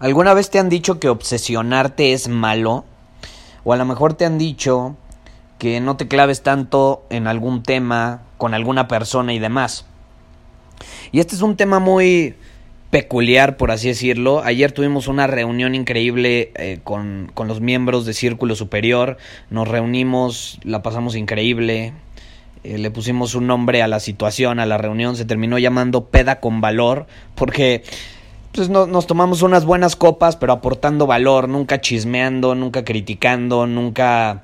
¿Alguna vez te han dicho que obsesionarte es malo? O a lo mejor te han dicho que no te claves tanto en algún tema, con alguna persona y demás. Y este es un tema muy peculiar, por así decirlo. Ayer tuvimos una reunión increíble eh, con, con los miembros de Círculo Superior. Nos reunimos, la pasamos increíble. Eh, le pusimos un nombre a la situación, a la reunión. Se terminó llamando Peda con Valor, porque pues no, nos tomamos unas buenas copas, pero aportando valor, nunca chismeando, nunca criticando, nunca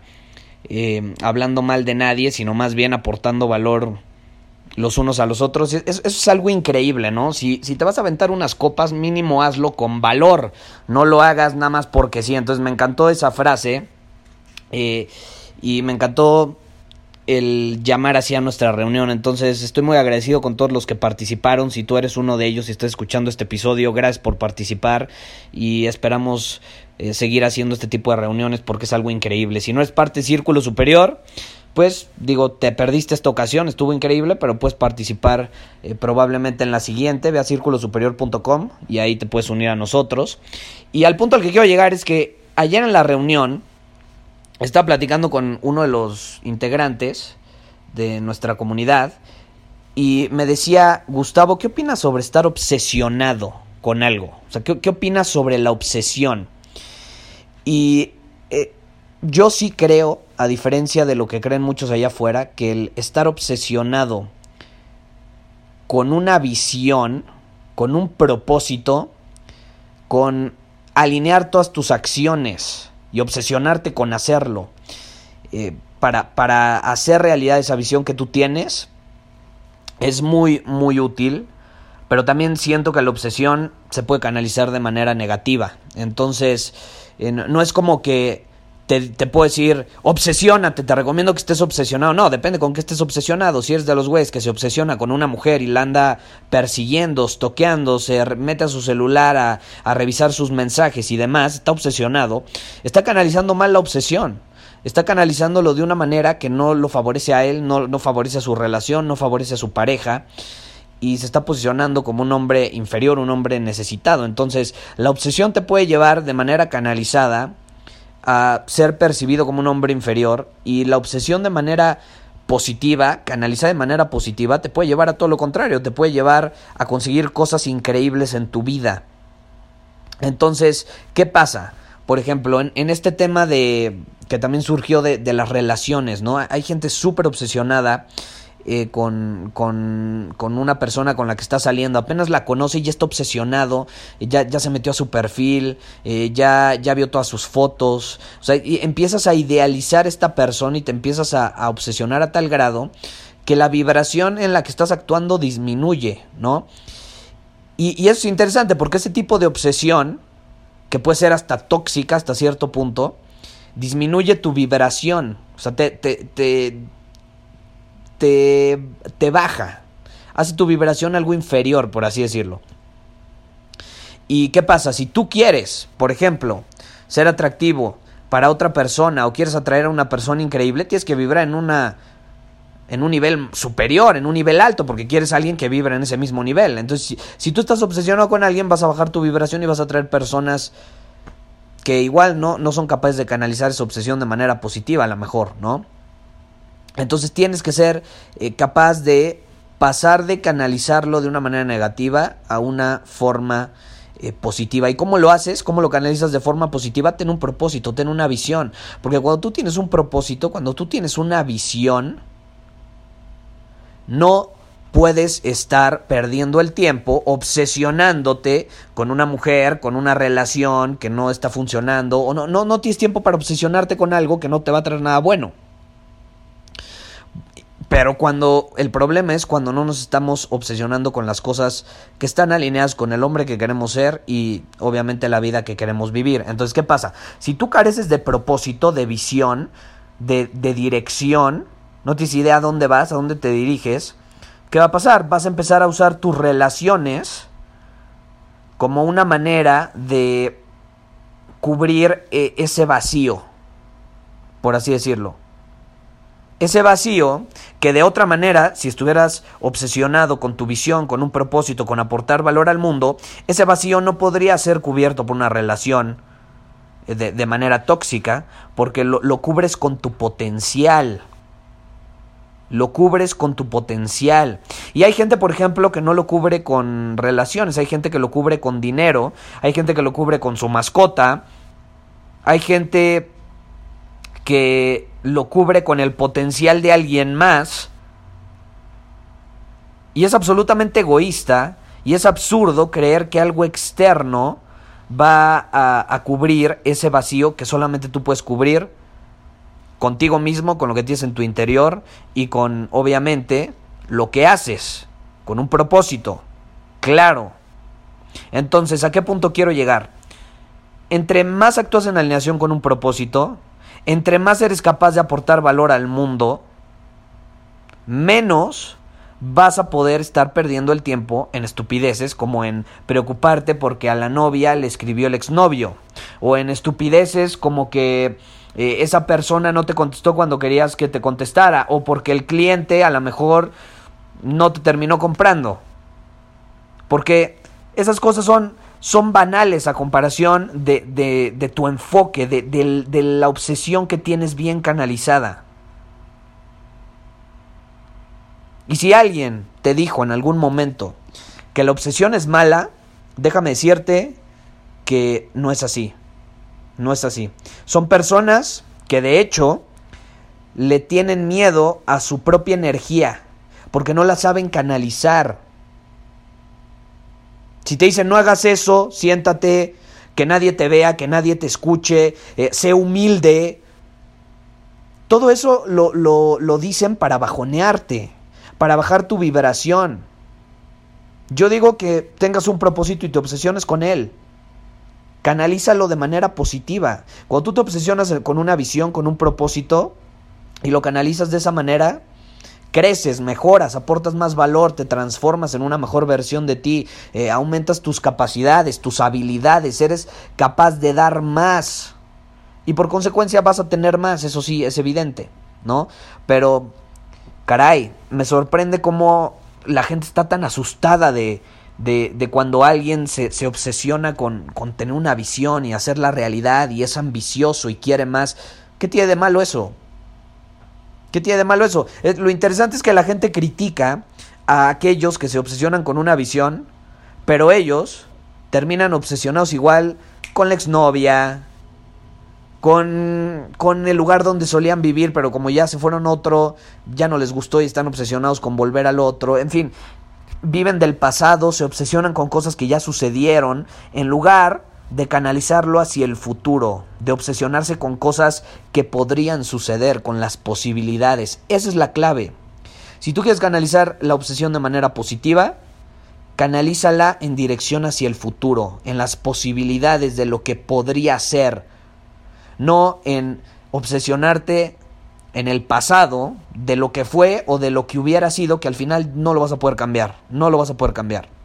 eh, hablando mal de nadie, sino más bien aportando valor los unos a los otros. Eso, es algo increíble, ¿no? Si, si te vas a aventar unas copas, mínimo hazlo con valor, no lo hagas nada más porque sí. Entonces me encantó esa frase eh, y me encantó el llamar así a nuestra reunión. Entonces estoy muy agradecido con todos los que participaron. Si tú eres uno de ellos y estás escuchando este episodio, gracias por participar y esperamos eh, seguir haciendo este tipo de reuniones porque es algo increíble. Si no es parte Círculo Superior, pues digo, te perdiste esta ocasión, estuvo increíble, pero puedes participar eh, probablemente en la siguiente. Ve a círculosuperior.com y ahí te puedes unir a nosotros. Y al punto al que quiero llegar es que ayer en la reunión estaba platicando con uno de los integrantes de nuestra comunidad y me decía, Gustavo, ¿qué opinas sobre estar obsesionado con algo? O sea, ¿qué, opinas sobre la obsesión? Y eh, yo sí creo, a diferencia de lo que creen muchos allá afuera, que el estar obsesionado con una visión, con un propósito, con alinear todas tus acciones, y obsesionarte con hacerlo eh, para, para hacer realidad esa visión que tú tienes es muy, muy útil. Pero también siento que la obsesión se puede canalizar de manera negativa. Entonces, eh, no es como que te, te, puedo decir, obsesiónate, te recomiendo que estés obsesionado. No, depende con qué estés obsesionado. Si eres de los güeyes que se obsesiona con una mujer y la anda persiguiendo, toqueando, se mete a su celular a, a revisar sus mensajes y demás, está obsesionado, está canalizando mal la obsesión. Está canalizándolo de una manera que no lo favorece a él, no, no favorece a su relación, no favorece a su pareja y se está posicionando como un hombre inferior, un hombre necesitado. Entonces, la obsesión te puede llevar de manera canalizada a ser percibido como un hombre inferior y la obsesión de manera positiva, canalizada de manera positiva, te puede llevar a todo lo contrario, te puede llevar a conseguir cosas increíbles en tu vida. Entonces, ¿qué pasa? Por ejemplo, en, este tema de que también surgió de, de las relaciones, ¿no? Hay gente súper obsesionada eh, con, con, con, una persona con la que está saliendo, apenas la conoce y ya está obsesionado, ya, ya se metió a su perfil, eh, ya, ya vio todas sus fotos, o sea, y empiezas a idealizar esta persona y te empiezas a, obsesionar a tal grado que la vibración en la que estás actuando disminuye, ¿no? Y, y eso es interesante porque ese tipo de obsesión, que puede ser hasta tóxica hasta cierto punto, disminuye tu vibración, o sea, te te, te baja, hace tu vibración algo inferior, por así decirlo. ¿Y qué pasa? Si tú quieres, por ejemplo, ser atractivo para otra persona o quieres atraer a una persona increíble, tienes que vibrar en una en un nivel superior, en un nivel alto, porque quieres a alguien que vibra en ese mismo nivel. Entonces, si, si, tú estás obsesionado con alguien, vas a bajar tu vibración y vas a atraer personas que igual no, no son capaces de canalizar esa obsesión de manera positiva, a lo mejor, ¿no? Entonces tienes que ser eh, capaz de pasar de canalizarlo de una manera negativa a una forma eh, positiva. ¿Y cómo lo haces? ¿Cómo lo canalizas de forma positiva? Ten un propósito, ten una visión. Porque cuando tú tienes un propósito, cuando tú tienes una visión, no puedes estar perdiendo el tiempo obsesionándote con una mujer, con una relación que no está funcionando, o no, no, no tienes tiempo para obsesionarte con algo que no te va a traer nada bueno. Pero cuando el problema es cuando no nos estamos obsesionando con las cosas que están alineadas con el hombre que queremos ser y obviamente la vida que queremos vivir. Entonces, ¿qué pasa? Si tú careces de propósito, de visión, de, dirección, no tienes idea a dónde vas, a dónde te diriges, ¿qué va a pasar? Vas a empezar a usar tus relaciones como una manera de cubrir eh, ese vacío, por así decirlo ese vacío que de otra manera, si estuvieras obsesionado con tu visión, con un propósito, con aportar valor al mundo, ese vacío no podría ser cubierto por una relación eh, de, manera tóxica, porque lo, lo cubres con tu potencial. Lo cubres con tu potencial. Y hay gente, por ejemplo, que no lo cubre con relaciones, hay gente que lo cubre con dinero, hay gente que lo cubre con su mascota, hay gente que lo cubre con el potencial de alguien más. Y es absolutamente egoísta y es absurdo creer que algo externo va a, cubrir ese vacío que solamente tú puedes cubrir contigo mismo, con lo que tienes en tu interior y con, obviamente, lo que haces, con un propósito. Claro. Entonces, ¿a qué punto quiero llegar? Entre más actúas en alineación con un propósito, entre más eres capaz de aportar valor al mundo, menos vas a poder estar perdiendo el tiempo en estupideces como en preocuparte porque a la novia le escribió el exnovio o en estupideces como que eh, esa persona no te contestó cuando querías que te contestara o porque el cliente a lo mejor no te terminó comprando. Porque esas cosas son son banales a comparación de, tu enfoque, de, de la obsesión que tienes bien canalizada. Y si alguien te dijo en algún momento que la obsesión es mala, déjame decirte que no es así. No es así. Son personas que de hecho le tienen miedo a su propia energía, porque no la saben canalizar. Si te dicen no hagas eso, siéntate, que nadie te vea, que nadie te escuche, eh, sé humilde. Todo eso lo, lo, lo dicen para bajonearte, para bajar tu vibración. Yo digo que tengas un propósito y te obsesiones con él. Canalízalo de manera positiva. Cuando tú te obsesionas con una visión, con un propósito, y lo canalizas de esa manera, creces, mejoras, aportas más valor, te transformas en una mejor versión de ti, eh, aumentas tus capacidades, tus habilidades, eres capaz de dar más. Y por consecuencia vas a tener más, eso sí, es evidente, ¿no? Pero, caray, me sorprende cómo la gente está tan asustada de, de, de cuando alguien se, se obsesiona con, con tener una visión y hacer la realidad y es ambicioso y quiere más. ¿Qué tiene de malo eso? ¿Qué tiene de malo eso? Eh, lo interesante es que la gente critica a aquellos que se obsesionan con una visión, pero ellos terminan obsesionados igual con la exnovia, con, con el lugar donde solían vivir, pero como ya se fueron otro, ya no les gustó y están obsesionados con volver al otro. En fin, viven del pasado, se obsesionan con cosas que ya sucedieron, en lugar de canalizarlo hacia el futuro, de obsesionarse con cosas que podrían suceder, con las posibilidades. Esa es la clave. Si tú quieres canalizar la obsesión de manera positiva, canalízala en dirección hacia el futuro, en las posibilidades de lo que podría ser, no en obsesionarte en el pasado de lo que fue o de lo que hubiera sido que al final no lo vas a poder cambiar, no lo vas a poder cambiar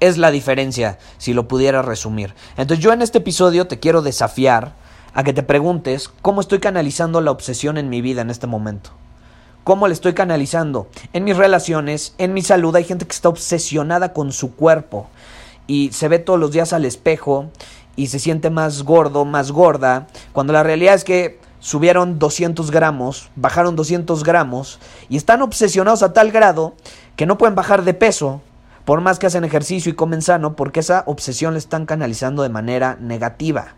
es la diferencia, si lo pudiera resumir. Entonces yo en este episodio te quiero desafiar a que te preguntes cómo estoy canalizando la obsesión en mi vida en este momento. ¿Cómo le estoy canalizando? En mis relaciones, en mi salud, hay gente que está obsesionada con su cuerpo y se ve todos los días al espejo y se siente más gordo, más gorda, cuando la realidad es que subieron 200 gramos, bajaron 200 gramos y están obsesionados a tal grado que no pueden bajar de peso por más que hacen ejercicio y comen sano, porque esa obsesión la están canalizando de manera negativa.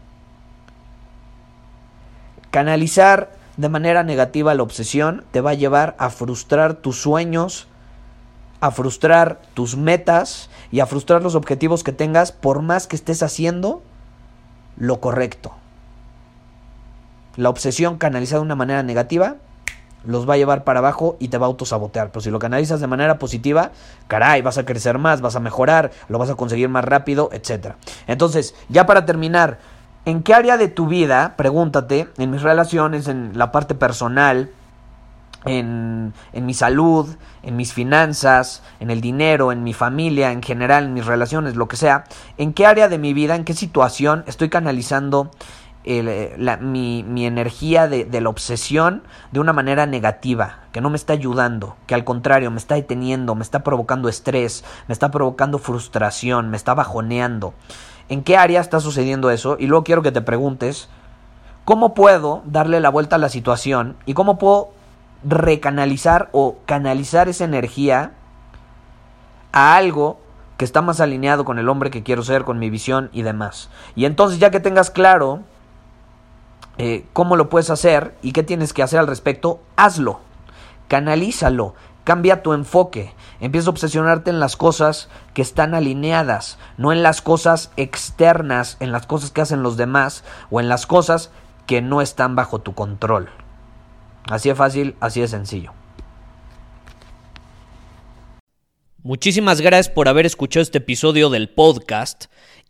Canalizar de manera negativa la obsesión te va a llevar a frustrar tus sueños, a frustrar tus metas y a frustrar los objetivos que tengas por más que estés haciendo lo correcto. La obsesión canalizada de una manera negativa los va a llevar para abajo y te va a autosabotear. Pero si lo canalizas de manera positiva, caray, vas a crecer más, vas a mejorar, lo vas a conseguir más rápido, etc. Entonces, ya para terminar, ¿en qué área de tu vida, pregúntate, en mis relaciones, en la parte personal, en, en, mi salud, en mis finanzas, en el dinero, en mi familia, en general, en mis relaciones, lo que sea, en qué área de mi vida, en qué situación estoy canalizando eh, mi, energía de, de, la obsesión de una manera negativa, que no me está ayudando, que al contrario me está deteniendo, me está provocando estrés, me está provocando frustración, me está bajoneando. ¿En qué área está sucediendo eso? Y luego quiero que te preguntes, ¿cómo puedo darle la vuelta a la situación y cómo puedo recanalizar o canalizar esa energía a algo que está más alineado con el hombre que quiero ser, con mi visión y demás. Y entonces ya que tengas claro eh, cómo lo puedes hacer y qué tienes que hacer al respecto, hazlo, canalízalo, cambia tu enfoque, empieza a obsesionarte en las cosas que están alineadas, no en las cosas externas, en las cosas que hacen los demás o en las cosas que no están bajo tu control. Así de fácil, así de sencillo. Muchísimas gracias por haber escuchado este episodio del podcast.